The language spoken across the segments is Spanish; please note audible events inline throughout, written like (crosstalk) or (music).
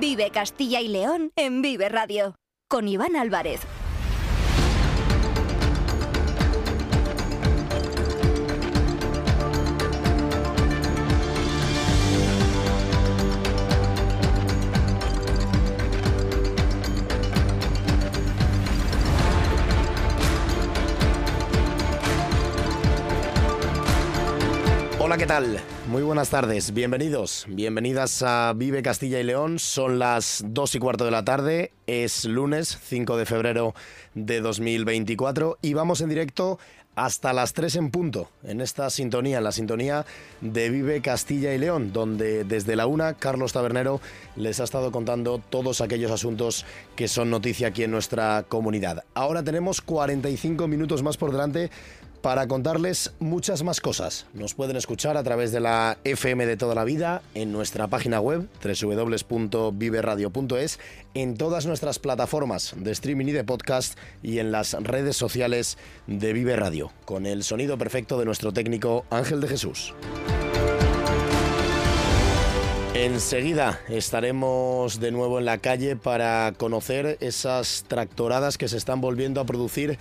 Vive Castilla y León en Vive Radio. Con Iván Álvarez. Hola, ¿qué tal? Muy buenas tardes, bienvenidos, bienvenidas a Vive Castilla y León. Son las 2 y cuarto de la tarde, es lunes 5 de febrero de 2024 y vamos en directo hasta las 3 en punto en esta sintonía, en la sintonía de Vive Castilla y León, donde desde la una Carlos Tabernero les ha estado contando todos aquellos asuntos que son noticia aquí en nuestra comunidad. Ahora tenemos 45 minutos más por delante para contarles muchas más cosas. Nos pueden escuchar a través de la FM de toda la vida, en nuestra página web www.viveradio.es, en todas nuestras plataformas de streaming y de podcast y en las redes sociales de Vive Radio, con el sonido perfecto de nuestro técnico Ángel de Jesús. Enseguida estaremos de nuevo en la calle para conocer esas tractoradas que se están volviendo a producir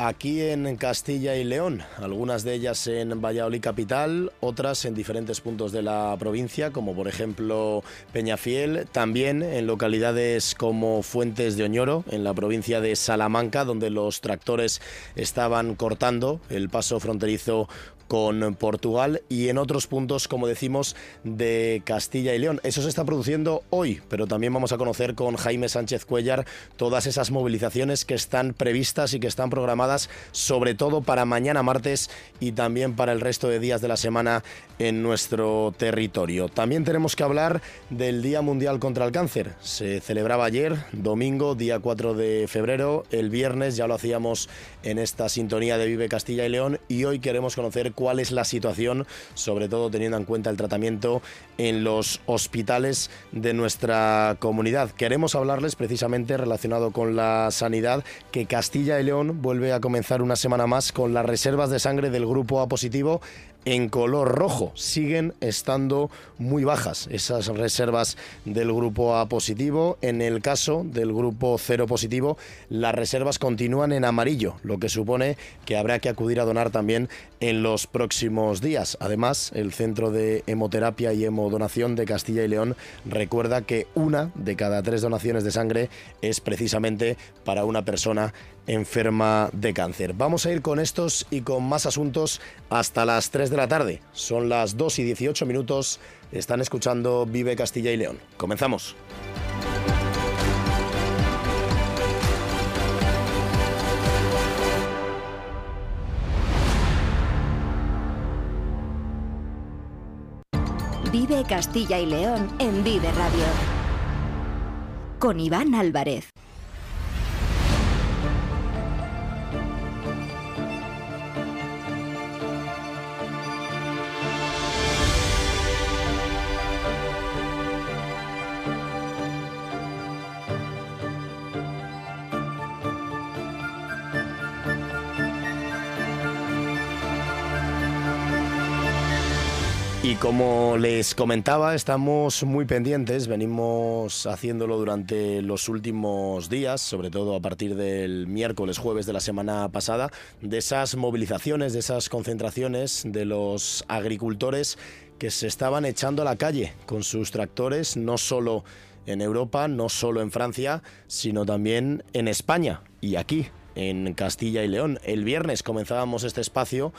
aquí en Castilla y León, algunas de ellas en Valladolid capital, otras en diferentes puntos de la provincia, como por ejemplo Peñafiel, también en localidades como Fuentes de Oñoro, en la provincia de Salamanca, donde los tractores estaban cortando el paso fronterizo con Portugal y en otros puntos, como decimos, de Castilla y León. Eso se está produciendo hoy, pero también vamos a conocer con Jaime Sánchez Cuellar todas esas movilizaciones que están previstas y que están programadas, sobre todo para mañana martes y también para el resto de días de la semana en nuestro territorio. También tenemos que hablar del Día Mundial contra el Cáncer. Se celebraba ayer, domingo, día 4 de febrero, el viernes ya lo hacíamos en esta sintonía de Vive Castilla y León y hoy queremos conocer cuál es la situación, sobre todo teniendo en cuenta el tratamiento en los hospitales de nuestra comunidad. Queremos hablarles precisamente relacionado con la sanidad que Castilla y León vuelve a comenzar una semana más con las reservas de sangre del grupo A positivo en color rojo. Siguen estando muy bajas esas reservas del grupo A positivo. En el caso del grupo cero positivo, las reservas continúan en amarillo, lo que supone que habrá que acudir a donar también en los próximos días. Además, el Centro de Hemoterapia y Hemodonación de Castilla y León recuerda que una de cada tres donaciones de sangre es precisamente para una persona enferma de cáncer. Vamos a ir con estos y con más asuntos hasta las 3 de la tarde. Son las 2 y 18 minutos. Están escuchando Vive Castilla y León. Comenzamos. Vive Castilla y León en Vive Radio. Con Iván Álvarez. Y como les comentaba, estamos muy pendientes, venimos haciéndolo durante los últimos días, sobre todo a partir del miércoles, jueves de la semana pasada, de esas movilizaciones, de esas concentraciones de los agricultores que se estaban echando a la calle con sus tractores, no solo en Europa, no solo en Francia, sino también en España y aquí, en Castilla y León. El viernes comenzábamos este espacio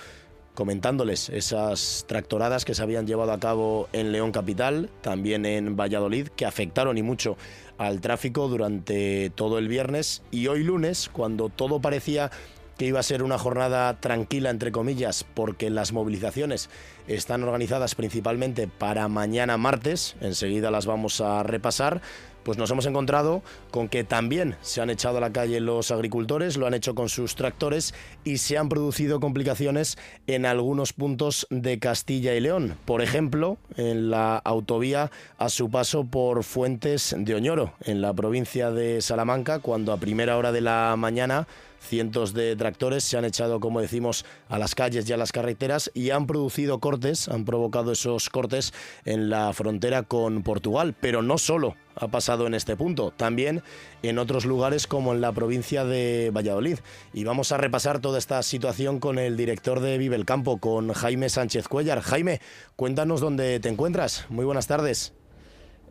comentándoles esas tractoradas que se habían llevado a cabo en León Capital, también en Valladolid, que afectaron y mucho al tráfico durante todo el viernes y hoy lunes, cuando todo parecía que iba a ser una jornada tranquila, entre comillas, porque las movilizaciones están organizadas principalmente para mañana martes, enseguida las vamos a repasar, pues nos hemos encontrado con que también se han echado a la calle los agricultores, lo han hecho con sus tractores y se han producido complicaciones en algunos puntos de Castilla y León. Por ejemplo, en la autovía a su paso por Fuentes de Oñoro, en la provincia de Salamanca, cuando a primera hora de la mañana Cientos de tractores se han echado, como decimos, a las calles y a las carreteras y han producido cortes, han provocado esos cortes en la frontera con Portugal, pero no solo ha pasado en este punto, también en otros lugares como en la provincia de Valladolid. Y vamos a repasar toda esta situación con el director de Vive el Campo, con Jaime Sánchez Cuellar. Jaime, cuéntanos dónde te encuentras. Muy buenas tardes.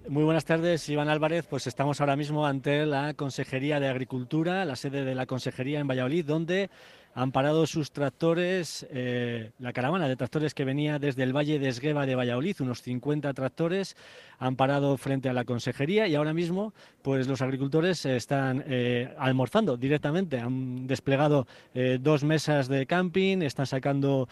Muy buenas tardes, Iván Álvarez. Pues estamos ahora mismo ante la Consejería de Agricultura, la sede de la Consejería en Valladolid, donde han parado sus tractores, eh, la caravana de tractores que venía desde el Valle de Esgueva de Valladolid, unos 50 tractores, han parado frente a la consejería y ahora mismo pues los agricultores están eh, almorzando directamente, han desplegado eh, dos mesas de camping, están sacando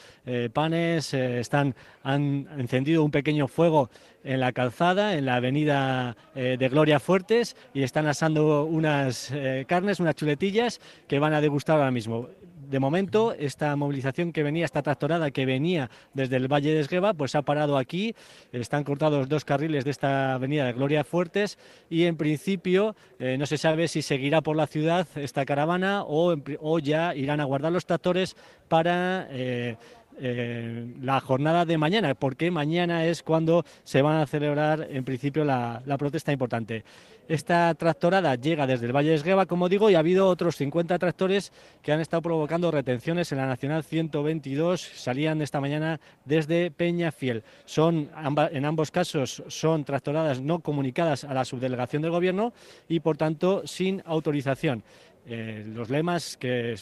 panes, están, han encendido un pequeño fuego en la calzada, en la avenida de Gloria Fuertes y están asando unas carnes, unas chuletillas que van a degustar ahora mismo de momento, esta movilización que venía, esta tractorada que venía desde el Valle de Esgueva, pues ha parado aquí. Están cortados dos carriles de esta avenida de Gloria Fuertes y en principio eh, no se sabe si seguirá por la ciudad esta caravana o, ya irán a guardar los tractores para... Eh, eh, la jornada de mañana, porque mañana es cuando se van a celebrar en principio la, la protesta importante. Esta tractorada llega desde el Valle de Esgueva, como digo, y ha habido otros 50 tractores que han estado provocando retenciones en la Nacional 122. Salían esta mañana desde Peñafiel. Son, en ambos casos son tractoradas no comunicadas a la subdelegación del Gobierno y, por tanto, sin autorización. Eh, los lemas que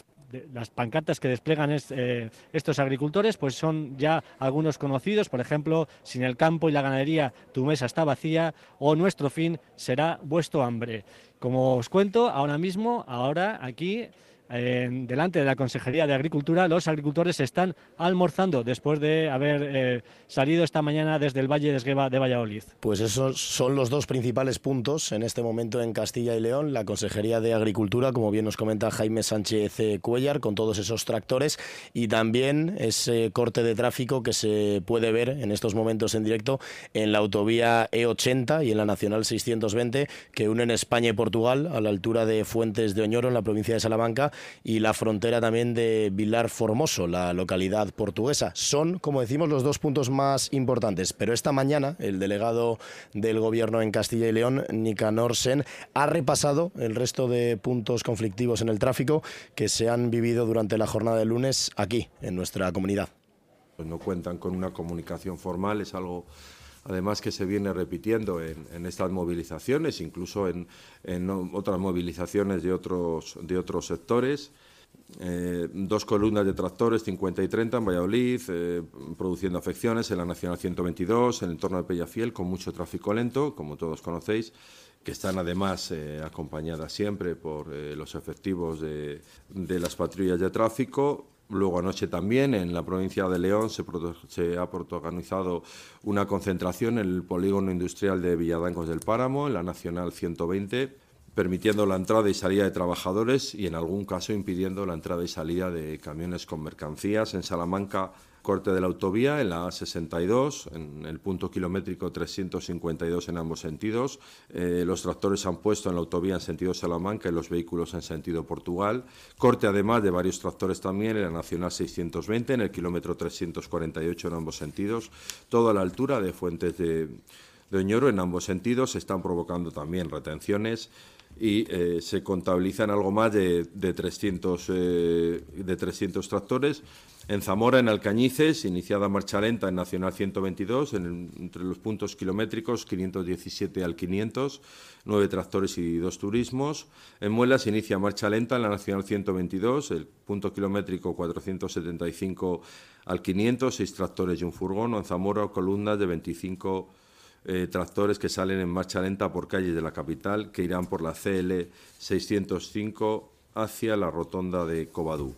las pancartas que desplegan eh, estos agricultores pues son ya algunos conocidos, por ejemplo, sin el campo y la ganadería tu mesa está vacía o nuestro fin será vuestro hambre. Como os cuento, ahora mismo, ahora aquí delante de la Consejería de Agricultura, los agricultores están almorzando después de haber eh, salido esta mañana desde el Valle de Esgueva de Valladolid. Pues esos son los dos principales puntos en este momento en Castilla y León, la Consejería de Agricultura, como bien nos comenta Jaime Sánchez Cuellar, con todos esos tractores y también ese corte de tráfico que se puede ver en estos momentos en directo en la autovía E80 y en la Nacional 620 que unen España y Portugal a la altura de Fuentes de Oñoro en la provincia de Salamanca y la frontera también de Vilar Formoso, la localidad portuguesa. Son, como decimos, los dos puntos más importantes. Pero esta mañana el delegado del gobierno en Castilla y León, Nicanor Sen, ha repasado el resto de puntos conflictivos en el tráfico que se han vivido durante la jornada de lunes aquí, en nuestra comunidad. Pues no cuentan con una comunicación formal, es algo además que se viene repitiendo en, estas movilizaciones, incluso en, otras movilizaciones de otros, de otros sectores. Eh, dos columnas de tractores 50 y 30 en Valladolid, eh, produciendo afecciones en la Nacional 122, en el entorno de Pellafiel, con mucho tráfico lento, como todos conocéis, que están además eh, acompañadas siempre por los efectivos de, de las patrullas de tráfico Luego anoche también en la provincia de León se, ha protagonizado una concentración en el polígono industrial de Villadancos del Páramo, en la Nacional 120, permitiendo la entrada y salida de trabajadores y en algún caso impidiendo la entrada y salida de camiones con mercancías. En Salamanca corte de la autovía en la A62, en el punto kilométrico 352 en ambos sentidos. Eh, los tractores han puesto en la autovía en sentido Salamanca y los vehículos en sentido Portugal. Corte además de varios tractores también en la Nacional 620, en el kilómetro 348 en ambos sentidos. Todo a la altura de Fuentes de, de Oñoro en ambos sentidos. Se están provocando también retenciones y eh, se contabilizan algo más de, de 300, eh, de 300 tractores. En Zamora, en Alcañices, iniciada marcha lenta en Nacional 122, entre los puntos kilométricos 517 al 500, nueve tractores y dos turismos. En Muelas inicia marcha lenta en la Nacional 122, el punto kilométrico 475 al 500, seis tractores y un furgón. En Zamora, columnas de 25 eh, tractores que salen en marcha lenta por calles de la capital, que irán por la CL 605 hacia la rotonda de Cobadú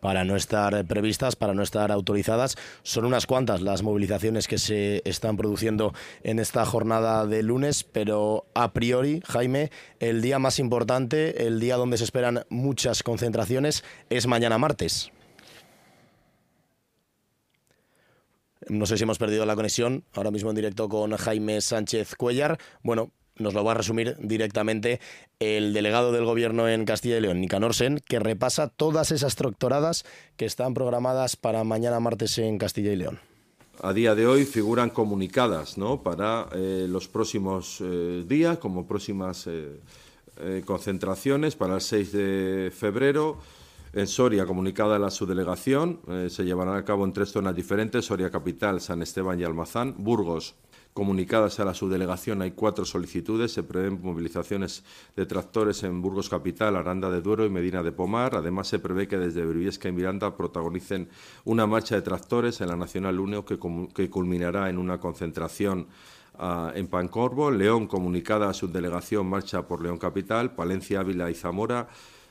para no estar previstas, para no estar autorizadas. Son unas cuantas las movilizaciones que se están produciendo en esta jornada de lunes, pero a priori, Jaime, el día más importante, el día donde se esperan muchas concentraciones, es mañana martes. No sé si hemos perdido la conexión ahora mismo en directo con Jaime Sánchez Cuellar. Bueno, nos lo va a resumir directamente el delegado del gobierno en Castilla y León, Nicanor Sen, que repasa todas esas tractoradas que están programadas para mañana martes en Castilla y León. A día de hoy figuran comunicadas ¿no? para eh, los próximos eh, días, como próximas eh, concentraciones para el 6 de febrero. En Soria, comunicada la subdelegación, se llevarán a cabo en tres zonas diferentes, Soria Capital, San Esteban y Almazán. Burgos, comunicadas a la subdelegación hay cuatro solicitudes. Se prevén movilizaciones de tractores en Burgos Capital, Aranda de Duero y Medina de Pomar. Además, se prevé que desde Briviesca y Miranda protagonicen una marcha de tractores en la Nacional 1 que, culminará en una concentración ah, en Pancorvo. León, comunicada a subdelegación, marcha por León Capital. Palencia, Ávila y Zamora.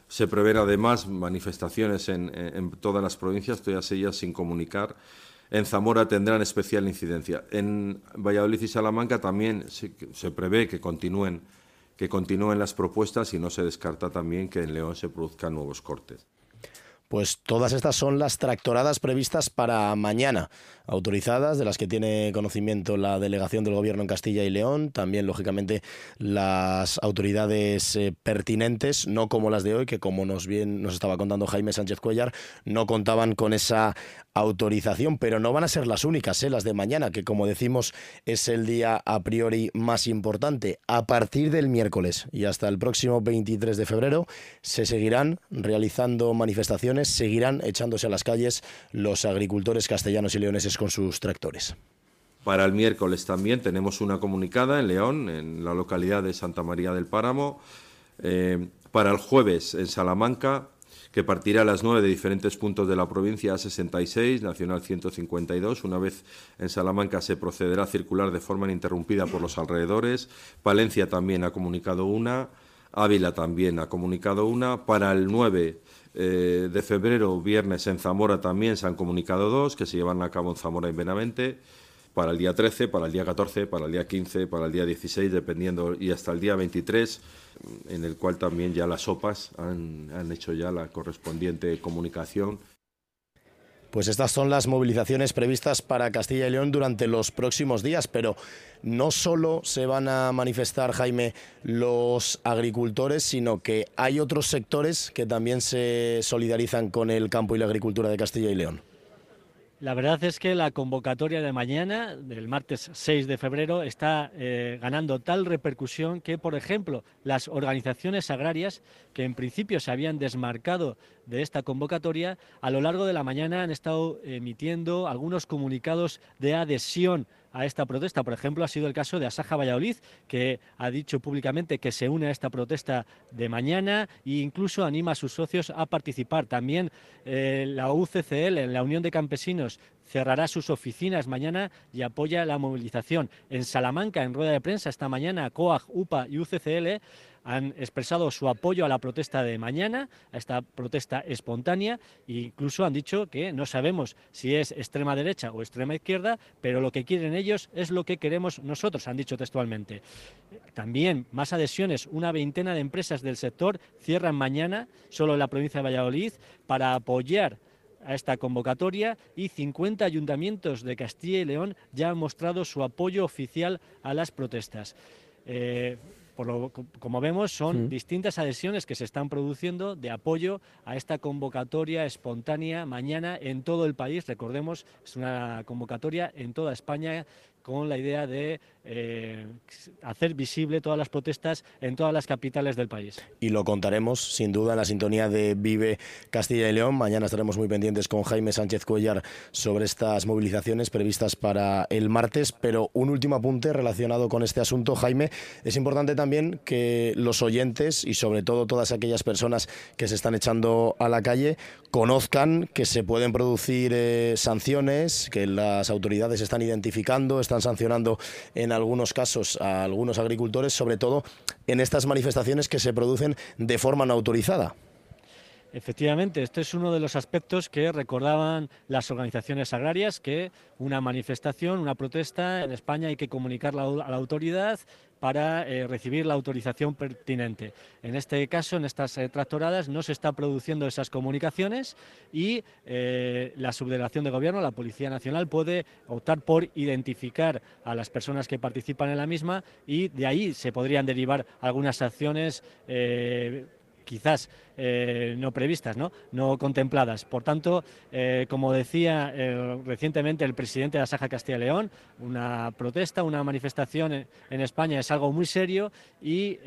Se prevén además manifestaciones en, todas las provincias, todas ellas sin comunicar en Zamora tendrán especial incidencia. En Valladolid y Salamanca también se, prevé que continúen, que continúen las propuestas y no se descarta también que en León se produzcan nuevos cortes. Pues todas estas son las tractoradas previstas para mañana, autorizadas, de las que tiene conocimiento la delegación del Gobierno en Castilla y León, también, lógicamente, las autoridades eh, pertinentes, no como las de hoy, que como nos, bien, nos estaba contando Jaime Sánchez Cuellar, no contaban con esa autorización, pero no van a ser las únicas, ¿eh? las de mañana, que como decimos es el día a priori más importante. A partir del miércoles y hasta el próximo 23 de febrero se seguirán realizando manifestaciones, seguirán echándose a las calles los agricultores castellanos y leoneses con sus tractores. Para el miércoles también tenemos una comunicada en León, en la localidad de Santa María del Páramo. Eh, para el jueves en Salamanca que partirá a las 9 de diferentes puntos de la provincia A66, Nacional 152. Una vez en Salamanca se procederá a circular de forma ininterrumpida por los alrededores. Palencia también ha comunicado una. Ávila también ha comunicado una. Para el 9 eh, de febrero, viernes, en Zamora también se han comunicado dos, que se llevan a cabo en Zamora y Benavente para el día 13, para el día 14, para el día 15, para el día 16, dependiendo, y hasta el día 23, en el cual también ya las OPAs han, han hecho ya la correspondiente comunicación. Pues estas son las movilizaciones previstas para Castilla y León durante los próximos días, pero no solo se van a manifestar, Jaime, los agricultores, sino que hay otros sectores que también se solidarizan con el campo y la agricultura de Castilla y León. La verdad es que la convocatoria de mañana, del martes 6 de febrero, está eh, ganando tal repercusión que, por ejemplo, las organizaciones agrarias, que en principio se habían desmarcado de esta convocatoria, a lo largo de la mañana han estado emitiendo algunos comunicados de adhesión a esta protesta. Por ejemplo, ha sido el caso de Asaja Valladolid, que ha dicho públicamente que se une a esta protesta de mañana e incluso anima a sus socios a participar. También eh, la UCCL, la Unión de Campesinos, cerrará sus oficinas mañana y apoya la movilización. En Salamanca, en rueda de prensa esta mañana, COAG, UPA y UCCL han expresado su apoyo a la protesta de mañana, a esta protesta espontánea, e incluso han dicho que no sabemos si es extrema derecha o extrema izquierda, pero lo que quieren ellos es lo que queremos nosotros, han dicho textualmente. También más adhesiones, una veintena de empresas del sector cierran mañana, solo en la provincia de Valladolid, para apoyar a esta convocatoria y 50 ayuntamientos de Castilla y León ya han mostrado su apoyo oficial a las protestas. Eh, como vemos, son distintas adhesiones que se están produciendo de apoyo a esta convocatoria espontánea mañana en todo el país. Recordemos, es una convocatoria en toda España con la idea de eh, hacer visible todas las protestas en todas las capitales del país. Y lo contaremos sin duda en la sintonía de Vive Castilla y León. Mañana estaremos muy pendientes con Jaime Sánchez Cuellar sobre estas movilizaciones previstas para el martes. Pero un último apunte relacionado con este asunto, Jaime. Es importante también que los oyentes y sobre todo todas aquellas personas que se están echando a la calle conozcan que se pueden producir eh, sanciones, que las autoridades están identificando, están sancionando en algunos casos a algunos agricultores, sobre todo en estas manifestaciones que se producen de forma no autorizada. Efectivamente, este es uno de los aspectos que recordaban las organizaciones agrarias, que una manifestación, una protesta en España hay que comunicarla a la autoridad para eh, recibir la autorización pertinente. En este caso, en estas eh, tractoradas, no se están produciendo esas comunicaciones y eh, la subdelegación de gobierno, la Policía Nacional, puede optar por identificar a las personas que participan en la misma y de ahí se podrían derivar algunas acciones quizás eh, no previstas, ¿no? contempladas. Por tanto, eh, como decía eh, recientemente el presidente de la Saja Castilla y León, una protesta, una manifestación en, España es algo muy serio y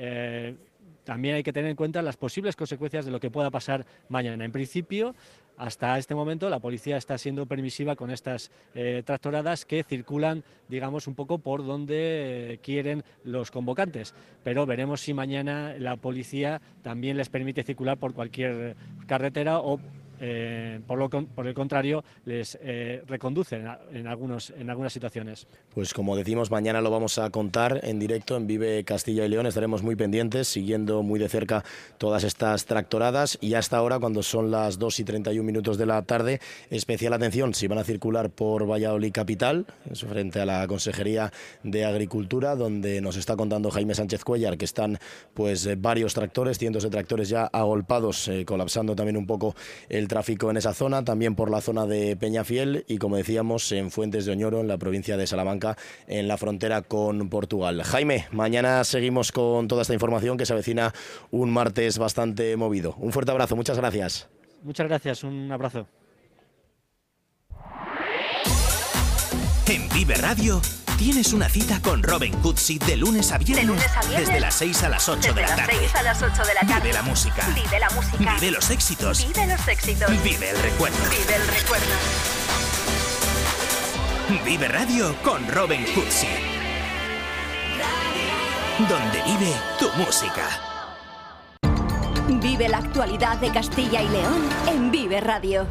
también hay que tener en cuenta las posibles consecuencias de lo que pueda pasar mañana. En principio, hasta este momento la policía está siendo permisiva con estas eh, tractoradas que circulan, digamos, un poco por donde eh, quieren los convocantes. Pero veremos si mañana la policía también les permite circular por cualquier carretera o eh, por, lo, por el contrario, les eh, reconducen en, algunos, en algunas situaciones. Pues como decimos, mañana lo vamos a contar en directo en Vive Castilla y León. Estaremos muy pendientes, siguiendo muy de cerca todas estas tractoradas. Y hasta ahora, cuando son las 2 y 31 minutos de la tarde, especial atención si van a circular por Valladolid Capital, frente a la Consejería de Agricultura, donde nos está contando Jaime Sánchez Cuellar que están pues eh, varios tractores, cientos de tractores ya agolpados, colapsando también un poco el tráfico en esa zona, también por la zona de Peñafiel y, como decíamos, en Fuentes de Oñoro, en la provincia de Salamanca, en la frontera con Portugal. Jaime, mañana seguimos con toda esta información que se avecina un martes bastante movido. Un fuerte abrazo, muchas gracias. Muchas gracias, un abrazo. En Vive Radio Tienes una cita con Robin Cootsy de lunes a viernes. Desde las 6 a las 8 de la tarde. a las 8 de la tarde. Vive la música. Vive la música. Vive los éxitos. Vive los éxitos. Vive el recuerdo. Vive el recuerdo. Vive Radio con Robin Cootsy. Donde vive tu música. Vive la actualidad de Castilla y León en Vive Radio.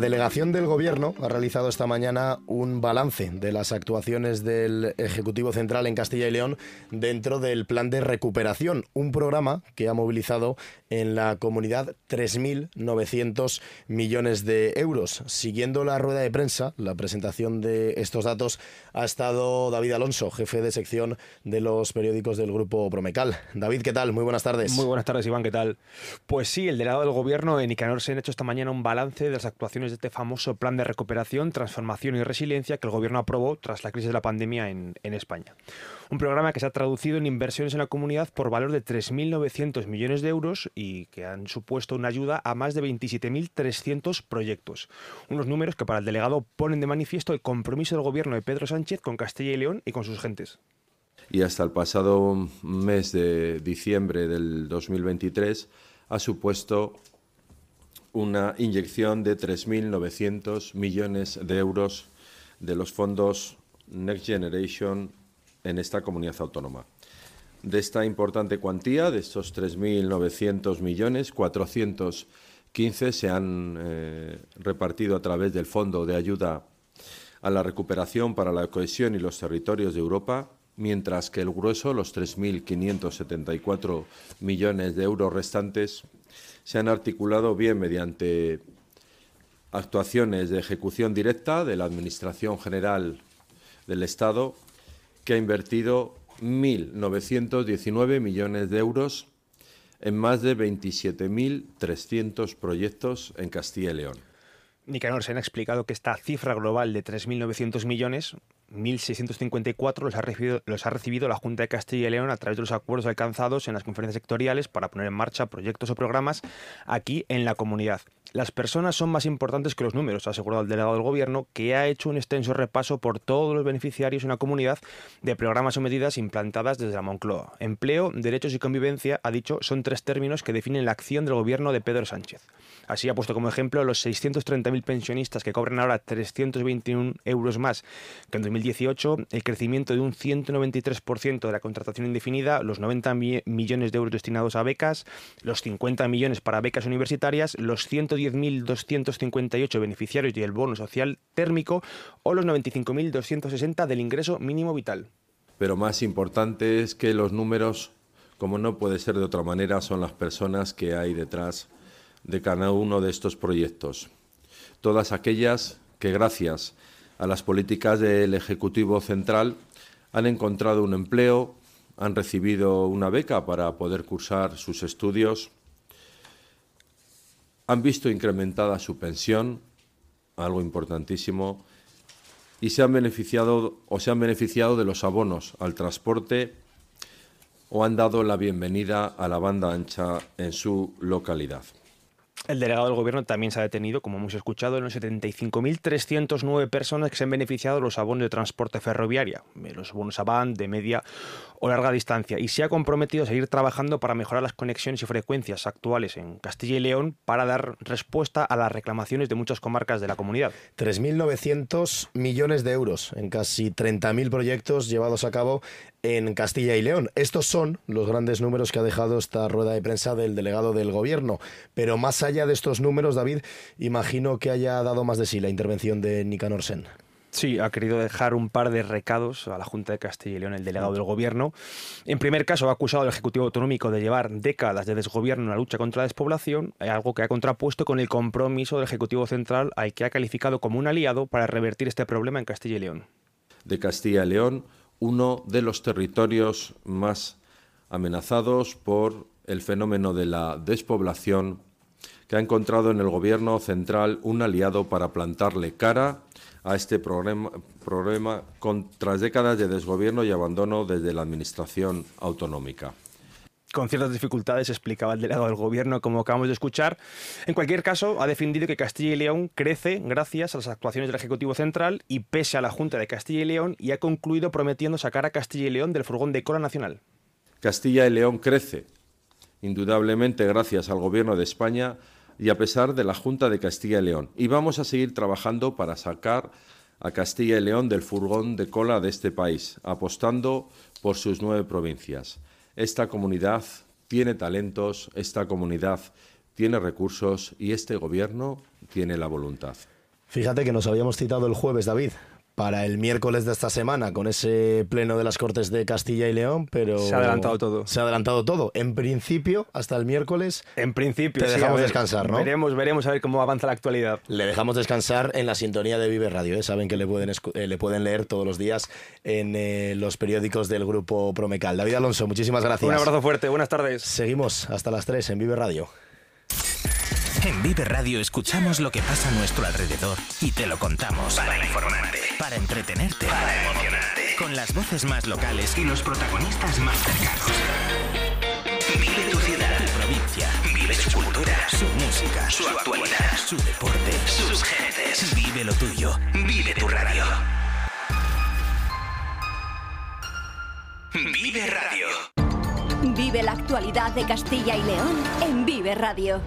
Delegación del Gobierno ha realizado esta mañana un balance de las actuaciones del Ejecutivo Central en Castilla y León dentro del Plan de Recuperación, un programa que ha movilizado en la comunidad 3.900 millones de euros. Siguiendo la rueda de prensa, la presentación de estos datos, ha estado David Alonso, jefe de sección de los periódicos del Grupo Promecal. David, ¿qué tal? Muy buenas tardes. Muy buenas tardes, Iván, ¿qué tal? Pues sí, el delegado del Gobierno, en Nicanor, se ha hecho esta mañana un balance de las actuaciones de este famoso plan de recuperación, transformación y resiliencia que el gobierno aprobó tras la crisis de la pandemia en, España. Un programa que se ha traducido en inversiones en la comunidad por valor de 3.900 millones de euros y que han supuesto una ayuda a más de 27.300 proyectos. Unos números que para el delegado ponen de manifiesto el compromiso del gobierno de Pedro Sánchez con Castilla y León y con sus gentes. Y hasta el pasado mes de diciembre del 2023 ha supuesto una inyección de 3.900 millones de euros de los fondos Next Generation en esta comunidad autónoma. De esta importante cuantía, de estos 3.900 millones, 415 se han eh, repartido a través del Fondo de Ayuda a la Recuperación para la Cohesión y los Territorios de Europa, mientras que el grueso, los 3.574 millones de euros restantes, se han articulado bien mediante actuaciones de ejecución directa de la Administración General del Estado, que ha invertido 1.919 millones de euros en más de 27.300 proyectos en Castilla y León. Nicanor, se han explicado que esta cifra global de 3.900 millones 1.654 los ha, recibido, los ha recibido la Junta de Castilla y León a través de los acuerdos alcanzados en las conferencias sectoriales para poner en marcha proyectos o programas aquí en la comunidad. Las personas son más importantes que los números, ha asegurado el delegado del Gobierno, que ha hecho un extenso repaso por todos los beneficiarios en la comunidad de programas o medidas implantadas desde la Moncloa. Empleo, derechos y convivencia, ha dicho, son tres términos que definen la acción del Gobierno de Pedro Sánchez. Así ha puesto como ejemplo los 630.000 pensionistas que cobran ahora 321 euros más que en 2018, el crecimiento de un 193% de la contratación indefinida, los 90 millones de euros destinados a becas, los 50 millones para becas universitarias, los 110.258 beneficiarios del bono social térmico o los 95.260 del ingreso mínimo vital. Pero más importante es que los números, como no puede ser de otra manera, son las personas que hay detrás de cada uno de estos proyectos. Todas aquellas que gracias a las políticas del Ejecutivo Central han encontrado un empleo, han recibido una beca para poder cursar sus estudios, han visto incrementada su pensión, algo importantísimo, y se han beneficiado o se han beneficiado de los abonos al transporte o han dado la bienvenida a la banda ancha en su localidad. El delegado del gobierno también se ha detenido, como hemos escuchado, en los 75.309 personas que se han beneficiado de los abonos de transporte ferroviaria, los bonos van de media o larga distancia, y se ha comprometido a seguir trabajando para mejorar las conexiones y frecuencias actuales en Castilla y León para dar respuesta a las reclamaciones de muchas comarcas de la comunidad. 3.900 millones de euros en casi 30.000 proyectos llevados a cabo en Castilla y León. Estos son los grandes números que ha dejado esta rueda de prensa del delegado del gobierno. Pero más allá de estos números, David, imagino que haya dado más de sí la intervención de Nicanor Sen. Sí, ha querido dejar un par de recados a la Junta de Castilla y León, el delegado del Gobierno. En primer caso, ha acusado al Ejecutivo Autonómico de llevar décadas de desgobierno en la lucha contra la despoblación, algo que ha contrapuesto con el compromiso del Ejecutivo Central, al que ha calificado como un aliado para revertir este problema en Castilla y León. De Castilla y León, uno de los territorios más amenazados por el fenómeno de la despoblación, que ha encontrado en el Gobierno central un aliado para plantarle cara a este problema, problema con, tras décadas de desgobierno y abandono desde la Administración autonómica con ciertas dificultades, explicaba el delegado del gobierno, como acabamos de escuchar. En cualquier caso, ha defendido que Castilla y León crece gracias a las actuaciones del Ejecutivo Central y pese a la Junta de Castilla y León y ha concluido prometiendo sacar a Castilla y León del furgón de cola nacional. Castilla y León crece, indudablemente gracias al Gobierno de España y a pesar de la Junta de Castilla y León. Y vamos a seguir trabajando para sacar a Castilla y León del furgón de cola de este país, apostando por sus nueve provincias. Esta comunidad tiene talentos, esta comunidad tiene recursos y este gobierno tiene la voluntad. Fíjate que nos habíamos citado el jueves, David, para el miércoles de esta semana con ese pleno de las Cortes de Castilla y León, pero... Se ha adelantado todo. Se ha adelantado todo. En principio, hasta el miércoles... En principio, Te dejamos descansar, ¿no? Veremos, veremos a ver cómo avanza la actualidad. Le dejamos descansar en la sintonía de Vive Radio. ¿eh? Saben que le pueden, eh, le pueden leer todos los días en eh, los periódicos del grupo Promecal. David Alonso, muchísimas gracias. Un abrazo fuerte, buenas tardes. Seguimos hasta las 3 en Vive Radio. En Vive Radio escuchamos lo que pasa a nuestro alrededor y te lo contamos. Para informarte, para entretenerte, para emocionarte. Con las voces más locales y los protagonistas más cercanos. Vive tu ciudad, tu provincia. Vive su cultura, su música, su actualidad, su deporte, sus gentes. Vive lo tuyo. Vive tu radio. Vive Radio. Vive la actualidad de Castilla y León en Vive Radio.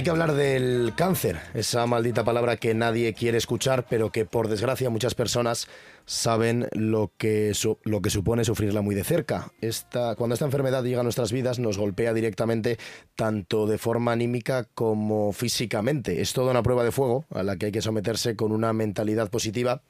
Hay que hablar del cáncer, esa maldita palabra que nadie quiere escuchar, pero que por desgracia muchas personas saben lo que, lo que supone sufrirla muy de cerca. Esta, cuando esta enfermedad llega a nuestras vidas nos golpea directamente tanto de forma anímica como físicamente. Es toda una prueba de fuego a la que hay que someterse con una mentalidad positiva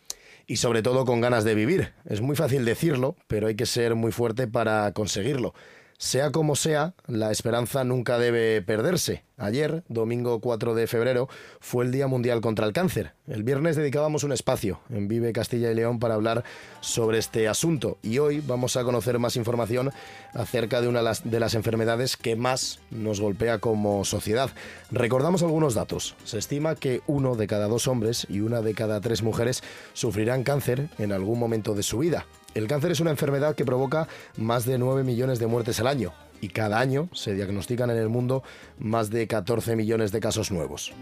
y sobre todo con ganas de vivir. Es muy fácil decirlo, pero hay que ser muy fuerte para conseguirlo. Sea como sea, la esperanza nunca debe perderse. Ayer, domingo 4 de febrero, fue el Día Mundial contra el Cáncer. El viernes dedicábamos un espacio en Vive Castilla y León para hablar sobre este asunto y hoy vamos a conocer más información acerca de una de las enfermedades que más nos golpea como sociedad. Recordamos algunos datos. Se estima que uno de cada dos hombres y una de cada tres mujeres sufrirán cáncer en algún momento de su vida. El cáncer es una enfermedad que provoca más de 9 millones de muertes al año y cada año se diagnostican en el mundo más de 14 millones de casos nuevos.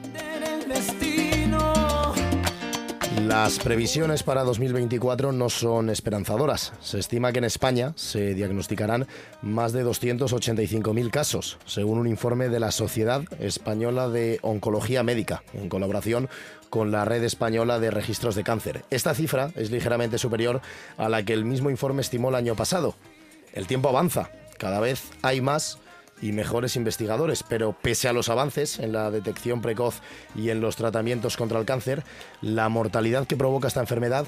Las previsiones para 2024 no son esperanzadoras. Se estima que en España se diagnosticarán más de 285.000 casos, según un informe de la Sociedad Española de Oncología Médica, en colaboración con la Red Española de Registros de Cáncer. Esta cifra es ligeramente superior a la que el mismo informe estimó el año pasado. El tiempo avanza, cada vez hay más y mejores investigadores, pero pese a los avances en la detección precoz y en los tratamientos contra el cáncer, la mortalidad que provoca esta enfermedad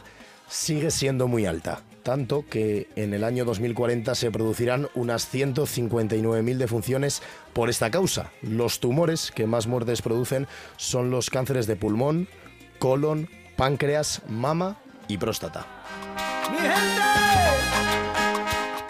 sigue siendo muy alta, tanto que en el año 2040 se producirán unas 159.000 defunciones por esta causa. Los tumores que más muertes producen son los cánceres de pulmón, colon, páncreas, mama y próstata.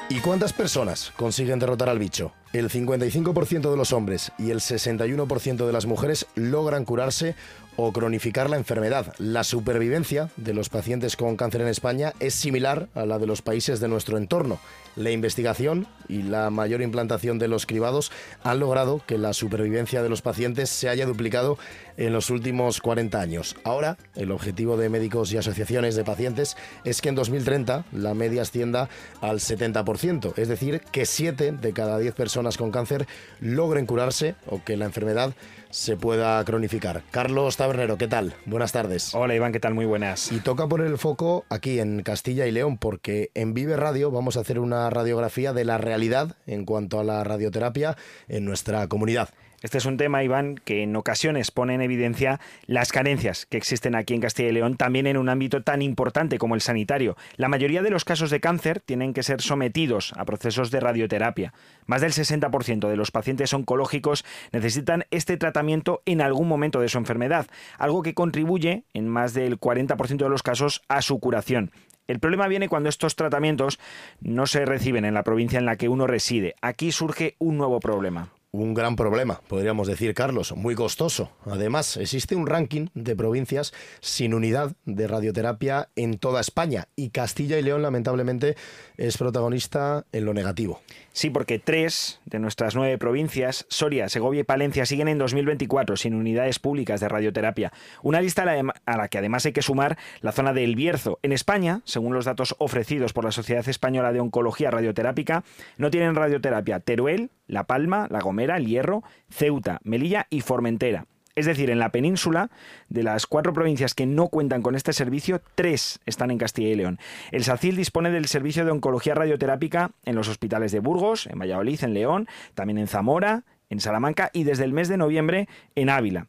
¿Y cuántas personas consiguen derrotar al bicho? El 55% de los hombres y el 61% de las mujeres logran curarse o cronificar la enfermedad. La supervivencia de los pacientes con cáncer en España es similar a la de los países de nuestro entorno. La investigación y la mayor implantación de los cribados han logrado que la supervivencia de los pacientes se haya duplicado en los últimos 40 años. Ahora, el objetivo de médicos y asociaciones de pacientes es que en 2030 la media ascienda al 70%, es decir, que 7 de cada 10 personas con cáncer logren curarse o que la enfermedad se pueda cronificar. Carlos Tabernero, ¿qué tal? Buenas tardes. Hola Iván, ¿qué tal? Muy buenas. Y toca poner el foco aquí en Castilla y León, porque en Vive Radio vamos a hacer una radiografía de la realidad en cuanto a la radioterapia en nuestra comunidad. Este es un tema, Iván, que en ocasiones pone en evidencia las carencias que existen aquí en Castilla y León, también en un ámbito tan importante como el sanitario. La mayoría de los casos de cáncer tienen que ser sometidos a procesos de radioterapia. Más del 60% de los pacientes oncológicos necesitan este tratamiento en algún momento de su enfermedad, algo que contribuye en más del 40% de los casos a su curación. El problema viene cuando estos tratamientos no se reciben en la provincia en la que uno reside. Aquí surge un nuevo problema un gran problema, podríamos decir, Carlos, muy costoso. Además, existe un ranking de provincias sin unidad de radioterapia en toda España y Castilla y León, lamentablemente, es protagonista en lo negativo. Sí, porque tres de nuestras nueve provincias, Soria, Segovia y Palencia, siguen en 2024 sin unidades públicas de radioterapia. Una lista a la que además hay que sumar la zona del Bierzo. En España, según los datos ofrecidos por la Sociedad Española de Oncología Radioterápica, no tienen radioterapia Teruel, La Palma, La Gomera, El Hierro, Ceuta, Melilla y Formentera. Es decir, en la península, de las cuatro provincias que no cuentan con este servicio, tres están en Castilla y León. El SACIL dispone del servicio de oncología radioterápica en los hospitales de Burgos, en Valladolid, en León, también en Zamora, en Salamanca y desde el mes de noviembre en Ávila.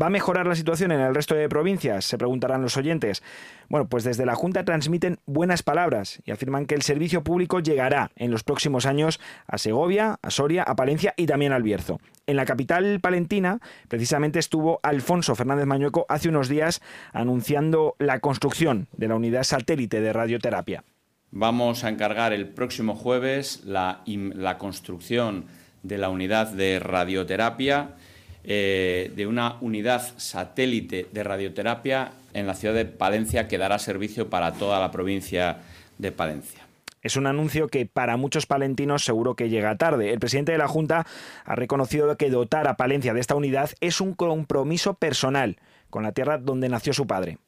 ¿Va a mejorar la situación en el resto de provincias? Se preguntarán los oyentes. Bueno, pues desde la Junta transmiten buenas palabras y afirman que el servicio público llegará en los próximos años a Segovia, a Soria, a Palencia y también al Bierzo. En la capital palentina, precisamente estuvo Alfonso Fernández Mañueco hace unos días anunciando la construcción de la unidad satélite de radioterapia. Vamos a encargar el próximo jueves la, la construcción de la unidad de radioterapia eh, de una unidad satélite de radioterapia en la ciudad de Palencia que dará servicio para toda la provincia de Palencia. Es un anuncio que para muchos palentinos seguro que llega tarde. El presidente de la Junta ha reconocido que dotar a Palencia de esta unidad es un compromiso personal con la tierra donde nació su padre.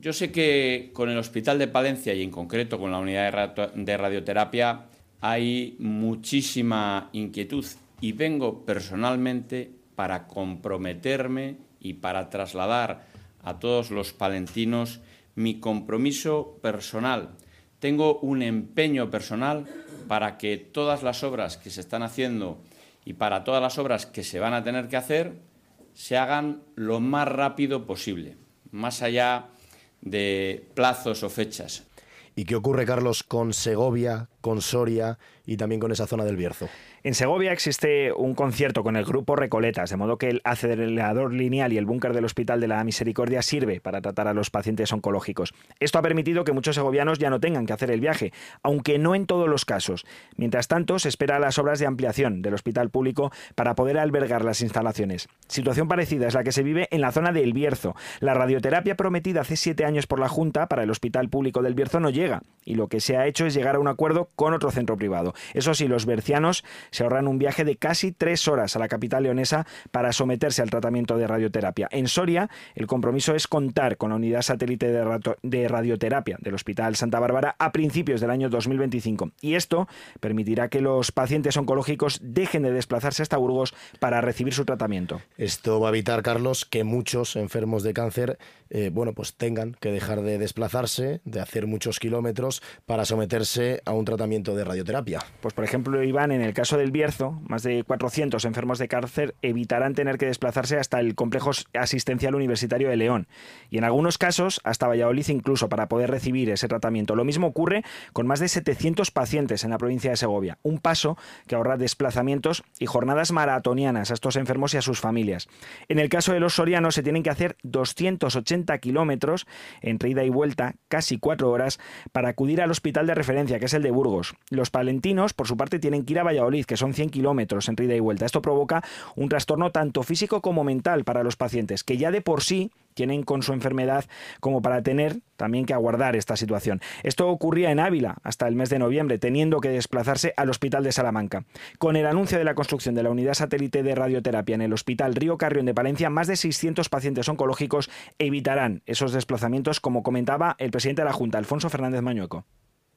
Yo sé que con el Hospital de Palencia y en concreto con la unidad de radioterapia hay muchísima inquietud y vengo personalmente para comprometerme y para trasladar a todos los palentinos mi compromiso personal. Tengo un empeño personal para que todas las obras que se están haciendo y para todas las obras que se van a tener que hacer se hagan lo más rápido posible, más allá de plazos o fechas. ¿Y qué ocurre, Carlos, con Segovia, con Soria y también con esa zona del Bierzo. En Segovia existe un concierto con el grupo Recoletas, de modo que el acelerador lineal y el búnker del Hospital de la Misericordia sirve para tratar a los pacientes oncológicos. Esto ha permitido que muchos segovianos ya no tengan que hacer el viaje, aunque no en todos los casos. Mientras tanto, se espera las obras de ampliación del hospital público para poder albergar las instalaciones. Situación parecida es la que se vive en la zona de El Bierzo. La radioterapia prometida hace siete años por la Junta para el Hospital Público del Bierzo no llega, y lo que se ha hecho es llegar a un acuerdo con otro centro privado. Eso sí, los bercianos se ahorran un viaje de casi tres horas a la capital leonesa para someterse al tratamiento de radioterapia. En Soria, el compromiso es contar con la unidad satélite de radioterapia del Hospital Santa Bárbara a principios del año 2025. Y esto permitirá que los pacientes oncológicos dejen de desplazarse hasta Burgos para recibir su tratamiento. Esto va a evitar, Carlos, que muchos enfermos de cáncer eh, bueno, pues tengan que dejar de desplazarse, de hacer muchos kilómetros para someterse a un tratamiento de radioterapia. Pues por ejemplo, Iván, en el caso del Bierzo, más de 400 enfermos de cáncer evitarán tener que desplazarse hasta el complejo asistencial universitario de León y en algunos casos hasta Valladolid incluso para poder recibir ese tratamiento. Lo mismo ocurre con más de 700 pacientes en la provincia de Segovia, un paso que ahorra desplazamientos y jornadas maratonianas a estos enfermos y a sus familias. En el caso de los sorianos se tienen que hacer 280 kilómetros entre ida y vuelta, casi cuatro horas, para acudir al hospital de referencia, que es el de Burgos. Los palentinos, por su parte, tienen que ir a Valladolid, que son 100 kilómetros entre ida y vuelta. Esto provoca un trastorno tanto físico como mental para los pacientes, que ya de por sí tienen con su enfermedad como para tener también que aguardar esta situación. Esto ocurría en Ávila hasta el mes de noviembre, teniendo que desplazarse al Hospital de Salamanca. Con el anuncio de la construcción de la unidad satélite de radioterapia en el Hospital Río Carrión de Palencia, más de 600 pacientes oncológicos evitarán esos desplazamientos, como comentaba el presidente de la Junta, Alfonso Fernández Mañueco.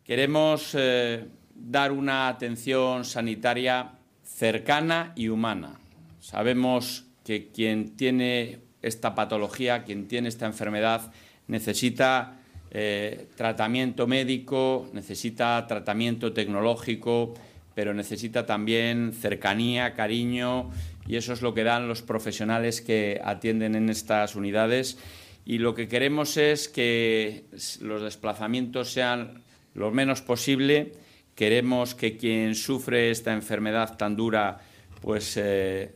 Queremos eh, dar una atención sanitaria cercana y humana. Sabemos que quien tiene esta patología, quien tiene esta enfermedad, necesita eh, tratamiento médico, necesita tratamiento tecnológico, pero necesita también cercanía, cariño, y eso es lo que dan los profesionales que atienden en estas unidades. Y lo que queremos es que los desplazamientos sean lo menos posible. Queremos que quien sufre esta enfermedad tan dura, pues eh,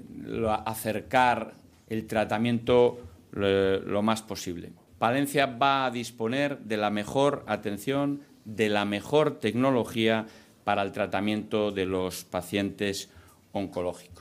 acercar el tratamiento lo, más posible. Palencia va a disponer de la mejor atención, de la mejor tecnología para el tratamiento de los pacientes oncológicos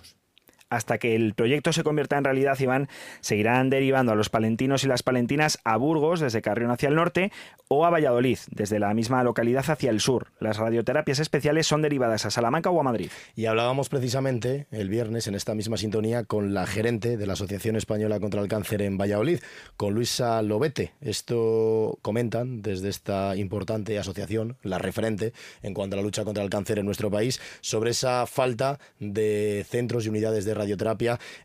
hasta que el proyecto se convierta en realidad, Iván, seguirán derivando a los palentinos y las palentinas a Burgos desde Carrión hacia el norte o a Valladolid desde la misma localidad hacia el sur. Las radioterapias especiales son derivadas a Salamanca o a Madrid. Y hablábamos precisamente el viernes en esta misma sintonía con la gerente de la Asociación Española contra el Cáncer en Valladolid, con Luisa Lobete. Esto comentan desde esta importante asociación, la referente en cuanto a la lucha contra el cáncer en nuestro país, sobre esa falta de centros y unidades de radioterapia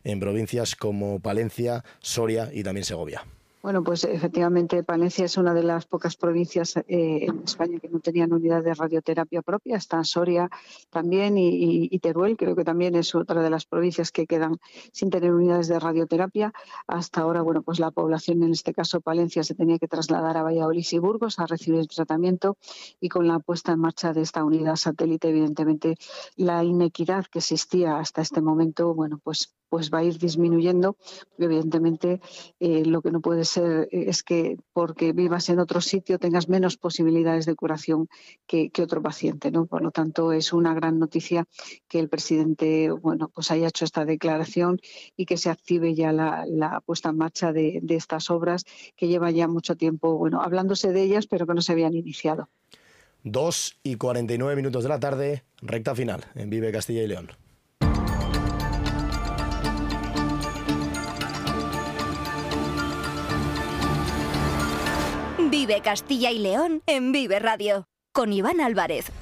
en provincias como Palencia, Soria y también Segovia. Bueno, pues efectivamente Palencia es una de las pocas provincias eh, en España que no tenían unidad de radioterapia propia. Está Soria también y, Teruel, creo que también es otra de las provincias que quedan sin tener unidades de radioterapia. Hasta ahora, bueno, pues la población, en este caso Palencia, se tenía que trasladar a Valladolid y Burgos a recibir el tratamiento y con la puesta en marcha de esta unidad satélite, evidentemente la inequidad que existía hasta este momento, bueno, pues pues va a ir disminuyendo. Evidentemente, eh, lo que no puede ser es que porque vivas en otro sitio tengas menos posibilidades de curación que, otro paciente. ¿no? Por lo tanto, es una gran noticia que el presidente bueno, pues haya hecho esta declaración y que se active ya la, puesta en marcha de, estas obras que lleva ya mucho tiempo bueno, hablándose de ellas, pero que no se habían iniciado. 2 y 49 minutos de la tarde, recta final en Vive Castilla y León. Vive Castilla y León en Vive Radio con Iván Álvarez.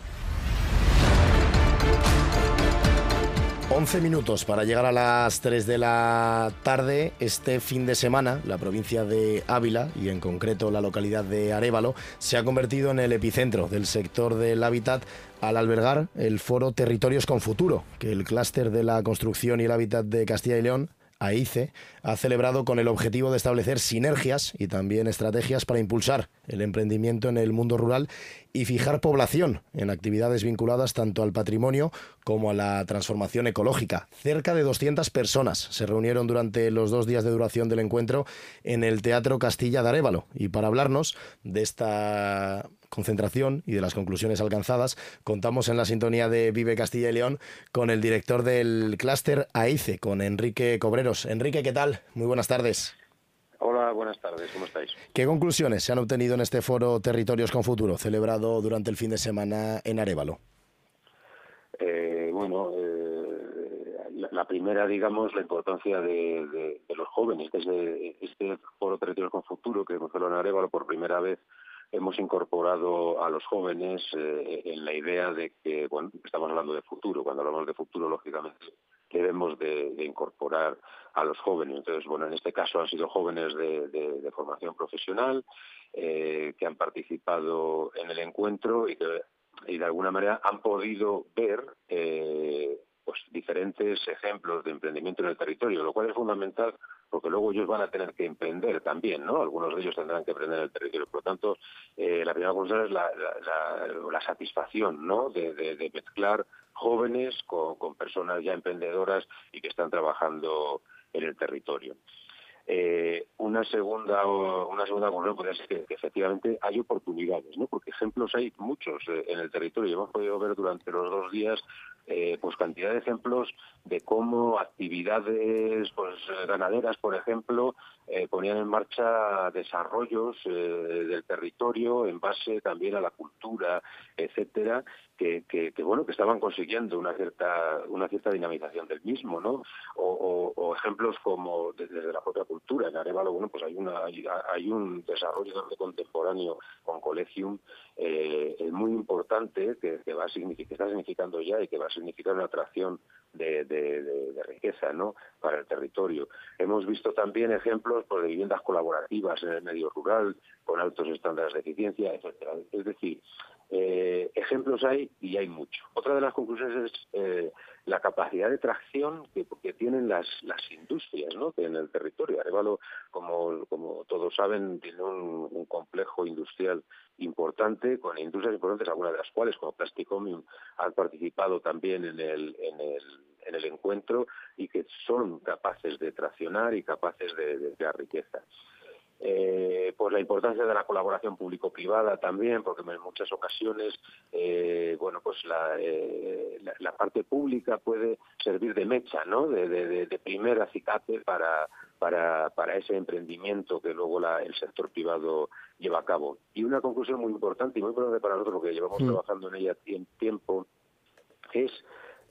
11 minutos para llegar a las 3 de la tarde. Este fin de semana, la provincia de Ávila y en concreto la localidad de Arevalo se ha convertido en el epicentro del sector del hábitat al albergar el foro Territorios con Futuro, que el clúster de la construcción y el hábitat de Castilla y León AICE, ha celebrado con el objetivo de establecer sinergias y también estrategias para impulsar el emprendimiento en el mundo rural y fijar población en actividades vinculadas tanto al patrimonio como a la transformación ecológica. Cerca de 200 personas se reunieron durante los dos días de duración del encuentro en el Teatro Castilla de Arévalo. Y para hablarnos de esta concentración y de las conclusiones alcanzadas, contamos en la sintonía de Vive Castilla y León con el director del clúster AICE, con Enrique Cobreros. Enrique, ¿qué tal? Muy buenas tardes. Hola, buenas tardes, ¿cómo estáis? ¿Qué conclusiones se han obtenido en este foro Territorios con Futuro, celebrado durante el fin de semana en Arevalo? Eh, bueno, eh, la, primera, digamos, la importancia de, los jóvenes. Desde este foro Territorios con Futuro que hemos en Arevalo por primera vez hemos incorporado a los jóvenes eh, en la idea de que, bueno, estamos hablando de futuro. Cuando hablamos de futuro, lógicamente, debemos de, incorporar a los jóvenes. Entonces, bueno, en este caso han sido jóvenes de, formación profesional eh, que han participado en el encuentro y que y de alguna manera han podido ver eh, pues diferentes ejemplos de emprendimiento en el territorio, lo cual es fundamental porque luego ellos van a tener que emprender también, ¿no? Algunos de ellos tendrán que emprender en el territorio. Por lo tanto, eh, la primera cosa es la, satisfacción, ¿no? De, mezclar jóvenes con, personas ya emprendedoras y que están trabajando en el territorio. Eh, una segunda una segunda conclusión podría ser que, efectivamente hay oportunidades, ¿no? Porque ejemplos hay muchos eh, en el territorio. Hemos podido ver durante los dos días eh, pues cantidad de ejemplos de cómo actividades pues ganaderas, por ejemplo, eh, ponían en marcha desarrollos eh, del territorio en base también a la cultura, etcétera, que, que, bueno que estaban consiguiendo una cierta una cierta dinamización del mismo, ¿no? O, ejemplos como desde, la propia cultura en Arevalo, bueno pues hay una hay, un desarrollo contemporáneo con Colegium eh, muy importante que, va a significar, que está significando ya y que va a significar una atracción de, de, riqueza ¿no? para el territorio. Hemos visto también ejemplos pues, de viviendas colaborativas en el medio rural, con altos estándares de eficiencia, etcétera. Es decir, eh, ejemplos hay y hay mucho. Otra de las conclusiones es eh, la capacidad de tracción que, tienen las, las industrias ¿no? en el territorio. Arevalo, como, todos saben, tiene un, complejo industrial importante, con industrias importantes, algunas de las cuales, como Plasticomium, han participado también en el, en el, en el encuentro y que son capaces de traccionar y capaces de, de crear riqueza. Eh, pues la importancia de la colaboración público-privada también, porque en muchas ocasiones, eh, bueno, pues eh, la, parte pública puede servir de mecha, ¿no? De, de, primer acicate para, para, para ese emprendimiento que luego el sector privado lleva a cabo. Y una conclusión muy importante y muy importante para nosotros, porque llevamos trabajando en ella tiempo, es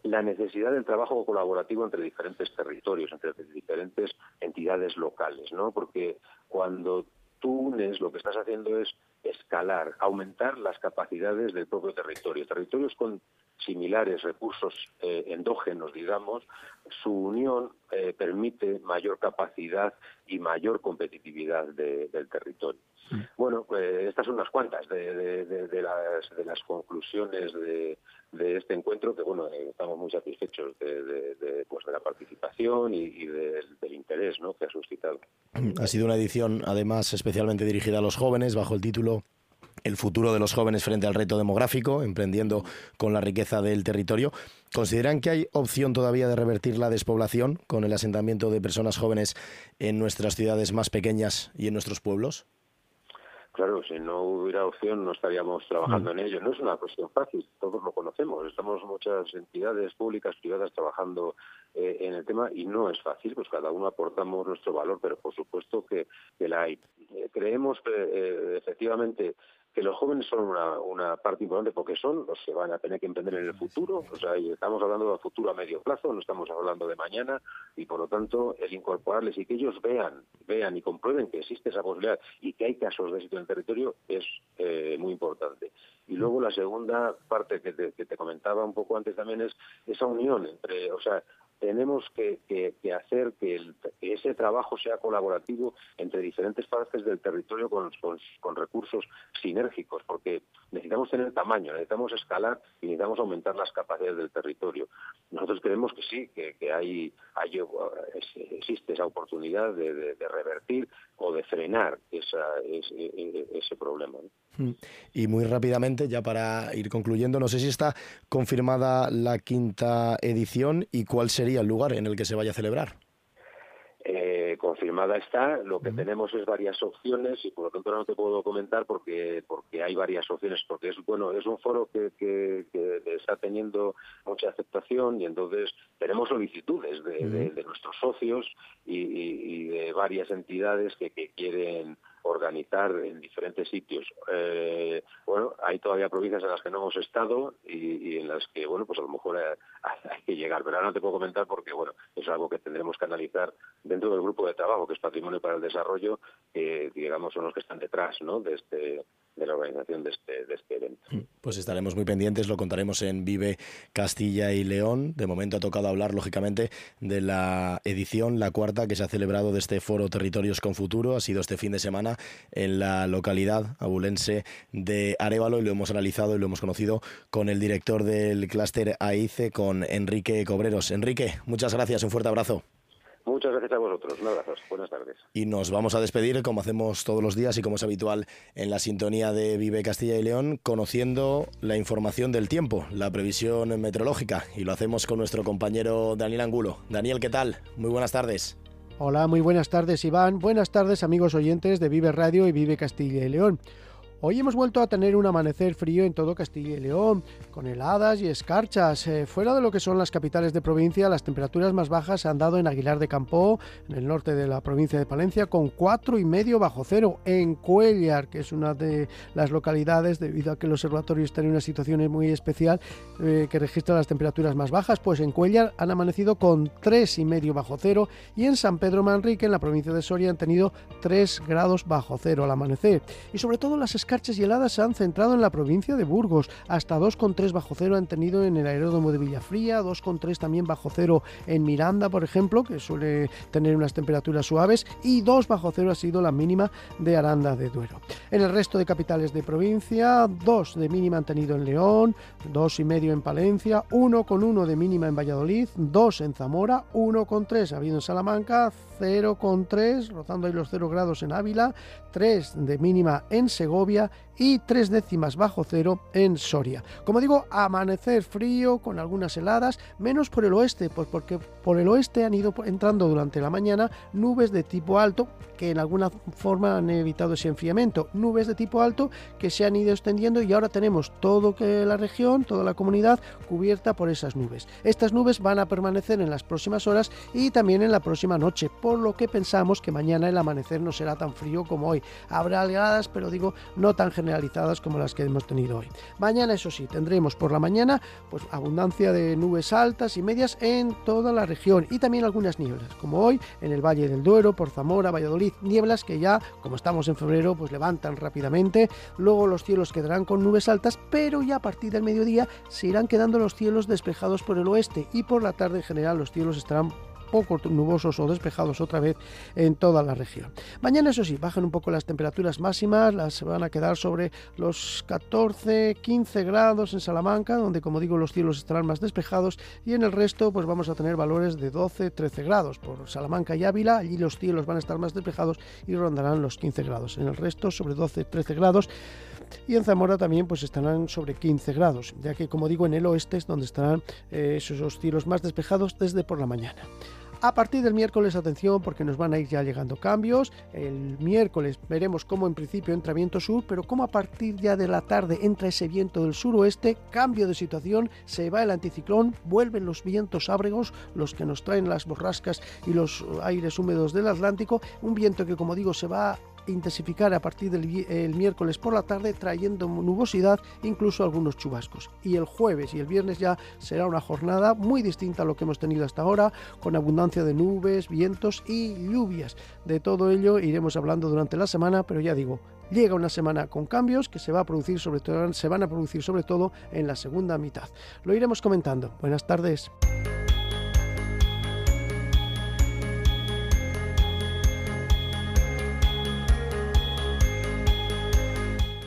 la necesidad del trabajo colaborativo entre diferentes territorios, entre diferentes entidades locales, ¿no? Porque cuando tú unes, lo que estás haciendo es escalar, aumentar las capacidades del propio territorio. Territorios con similares recursos eh, endógenos, digamos, su unión eh, permite mayor capacidad y mayor competitividad del territorio. Mm. Bueno, pues estas son unas cuantas de, las, de las conclusiones de, este encuentro, que bueno, eh, estamos muy satisfechos de, pues, la participación y, del, interés ¿no? que ha suscitado. Ha sido una edición, además, especialmente dirigida a los jóvenes, bajo el título el futuro de los jóvenes frente al reto demográfico, emprendiendo con la riqueza del territorio. ¿Consideran que hay opción todavía de revertir la despoblación con el asentamiento de personas jóvenes en nuestras ciudades más pequeñas y en nuestros pueblos? Claro, si no hubiera opción no estaríamos trabajando en ello. No es una cuestión fácil, todos lo conocemos. Estamos muchas entidades públicas, privadas trabajando eh, en el tema y no es fácil, pues cada uno aportamos nuestro valor, pero por supuesto que, la hay. Eh, creemos que eh, efectivamente que los jóvenes son una, parte importante porque son los que van a tener que emprender en el futuro, o sea, estamos hablando de futuro a medio plazo, no estamos hablando de mañana, y por lo tanto el incorporarles y que ellos vean, vean y comprueben que existe esa posibilidad y que hay casos de éxito en el territorio es eh, muy importante. Y luego la segunda parte que te, que te comentaba un poco antes también es esa unión entre, o sea, tenemos que, hacer que, ese trabajo sea colaborativo entre diferentes partes del territorio con, recursos sinérgicos, porque necesitamos tener tamaño, necesitamos escalar y necesitamos aumentar las capacidades del territorio. Nosotros creemos que sí, que, hay, hay, existe esa oportunidad de, revertir o de frenar esa, ese, problema. Mm. Y muy rápidamente, ya para ir concluyendo, no sé si está confirmada la quinta edición y cuál sería el lugar en el que se vaya a celebrar. Eh, confirmada está, lo que tenemos es varias opciones y por lo tanto no te puedo comentar porque porque hay varias opciones, porque es bueno es un foro que, que, está teniendo mucha aceptación y entonces tenemos solicitudes de, nuestros socios y, de varias entidades que quieren organizar en diferentes sitios. Eh, bueno, hay todavía provincias en las que no hemos estado y, en las que, bueno, pues a lo mejor (laughs) hay, que llegar. Pero ahora no te puedo comentar porque, bueno, es algo que tendremos que analizar dentro del grupo de trabajo, que es Patrimonio para el Desarrollo, que, digamos, son los que están detrás, ¿no?, de este de la organización de este, este evento. Mm, pues estaremos muy pendientes, lo contaremos en Vive Castilla y León. De momento ha tocado hablar, lógicamente, de la edición, la cuarta, que se ha celebrado de este foro Territorios con Futuro. Ha sido este fin de semana en la localidad abulense de Arevalo y lo hemos analizado y lo hemos conocido con el director del clúster AICE, con Enrique Cobreros. Enrique, muchas gracias, un fuerte abrazo. Muchas gracias a vosotros. Un abrazo. Buenas tardes. Y nos vamos a despedir, como hacemos todos los días y como es habitual en la sintonía de Vive Castilla y León, conociendo la información del tiempo, la previsión meteorológica. Y lo hacemos con nuestro compañero Daniel Angulo. Daniel, ¿qué tal? Muy buenas tardes. Hola, muy buenas tardes Iván. Buenas tardes amigos oyentes de Vive Radio y Vive Castilla y León. Hoy hemos vuelto a tener un amanecer frío en todo Castilla y León, con heladas y escarchas. Eh, fuera de lo que son las capitales de provincia, las temperaturas más bajas se han dado en Aguilar de Campo, en el norte de la provincia de Palencia, con cuatro y medio bajo cero. En Cuellar, que es una de las localidades, debido a que el observatorio está en una situación muy especial, eh, que registra las temperaturas más bajas, pues en Cuellar han amanecido con tres y medio bajo cero y en San Pedro Manrique, en la provincia de Soria, han tenido tres grados bajo cero al amanecer. Y sobre todo las escarchas y heladas se han centrado en la provincia de Burgos. Hasta 2,3 bajo cero han tenido en el aeródromo de Villafría, 2,3 también bajo cero en Miranda, por ejemplo, que suele tener unas temperaturas suaves, y 2 bajo cero ha sido la mínima de Aranda de Duero. En el resto de capitales de provincia, 2 de mínima han tenido en León, 2,5 en Palencia, 1,1 de mínima en Valladolid, 2 en Zamora, 1,3 ha habido en Salamanca, 0,3, rozando ahí los 0 grados en Ávila, 3 de mínima en Segovia Syria y 3 décimas bajo cero en Soria. Como digo, amanecer frío con algunas heladas, menos por el oeste, pues porque por el oeste han ido entrando durante la mañana nubes de tipo alto que en alguna forma han evitado ese enfriamiento, nubes de tipo alto que se han ido extendiendo y ahora tenemos que la región, toda la comunidad cubierta por esas nubes. Estas nubes van a permanecer en las próximas horas y también en la próxima noche, por lo que pensamos que mañana el amanecer no será tan frío como hoy. Habrá heladas, pero digo, no tan generalizadas como las que hemos tenido hoy. Mañana, eso sí, tendremos por la mañana pues abundancia de nubes altas y medias en toda la región y también algunas nieblas, como hoy en el Valle del Duero, por Zamora, Valladolid, nieblas que ya, como estamos en febrero, pues levantan rápidamente. Luego los cielos quedarán con nubes altas, pero ya a partir del mediodía se irán quedando los cielos despejados por el oeste y por la tarde en general los cielos estarán poco nubosos o despejados otra vez en toda la región. Mañana, eso sí, bajan un poco las temperaturas máximas, las van a quedar sobre los 14, 15 grados en Salamanca, donde como digo los cielos estarán más despejados y en el resto pues vamos a tener valores de 12, 13 grados. Por Salamanca y Ávila, allí los cielos van a estar más despejados y rondarán los 15 grados. En el resto sobre 12, 13 grados. Y en Zamora también pues estarán sobre 15 grados, ya que como digo en el oeste es donde estarán eh, esos cielos más despejados desde por la mañana. A partir del miércoles, atención, porque nos van a ir ya llegando cambios. El miércoles veremos cómo en principio entra viento sur, pero cómo a partir ya de la tarde entra ese viento del suroeste, cambio de situación, se va el anticiclón, vuelven los vientos ábregos, los que nos traen las borrascas y los aires húmedos del Atlántico, un viento que como digo se va intensificar a partir del miércoles por la tarde, trayendo nubosidad, incluso algunos chubascos. Y el jueves y el viernes ya será una jornada muy distinta a lo que hemos tenido hasta ahora, con abundancia de nubes, vientos y lluvias. De todo ello iremos hablando durante la semana, pero ya digo, llega una semana con cambios que se, va a producir sobre todo, se van a producir sobre todo en la segunda mitad. Lo iremos comentando. Buenas tardes.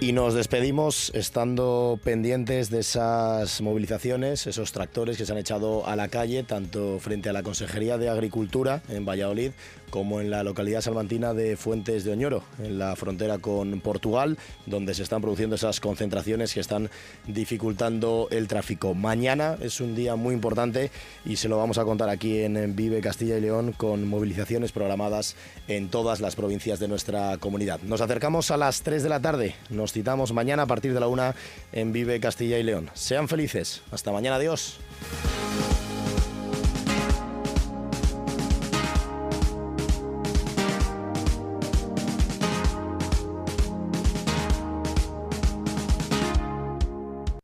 Y nos despedimos estando pendientes de esas movilizaciones, esos tractores que se han echado a la calle, tanto frente a la Consejería de Agricultura en Valladolid como en la localidad salmantina de Fuentes de Oñoro, en la frontera con Portugal, donde se están produciendo esas concentraciones que están dificultando el tráfico. Mañana es un día muy importante y se lo vamos a contar aquí en Vive Castilla y León con movilizaciones programadas en todas las provincias de nuestra comunidad. Nos acercamos a las 3 de la tarde. Nos citamos mañana a partir de la 1 en Vive Castilla y León. Sean felices. Hasta mañana. Adiós.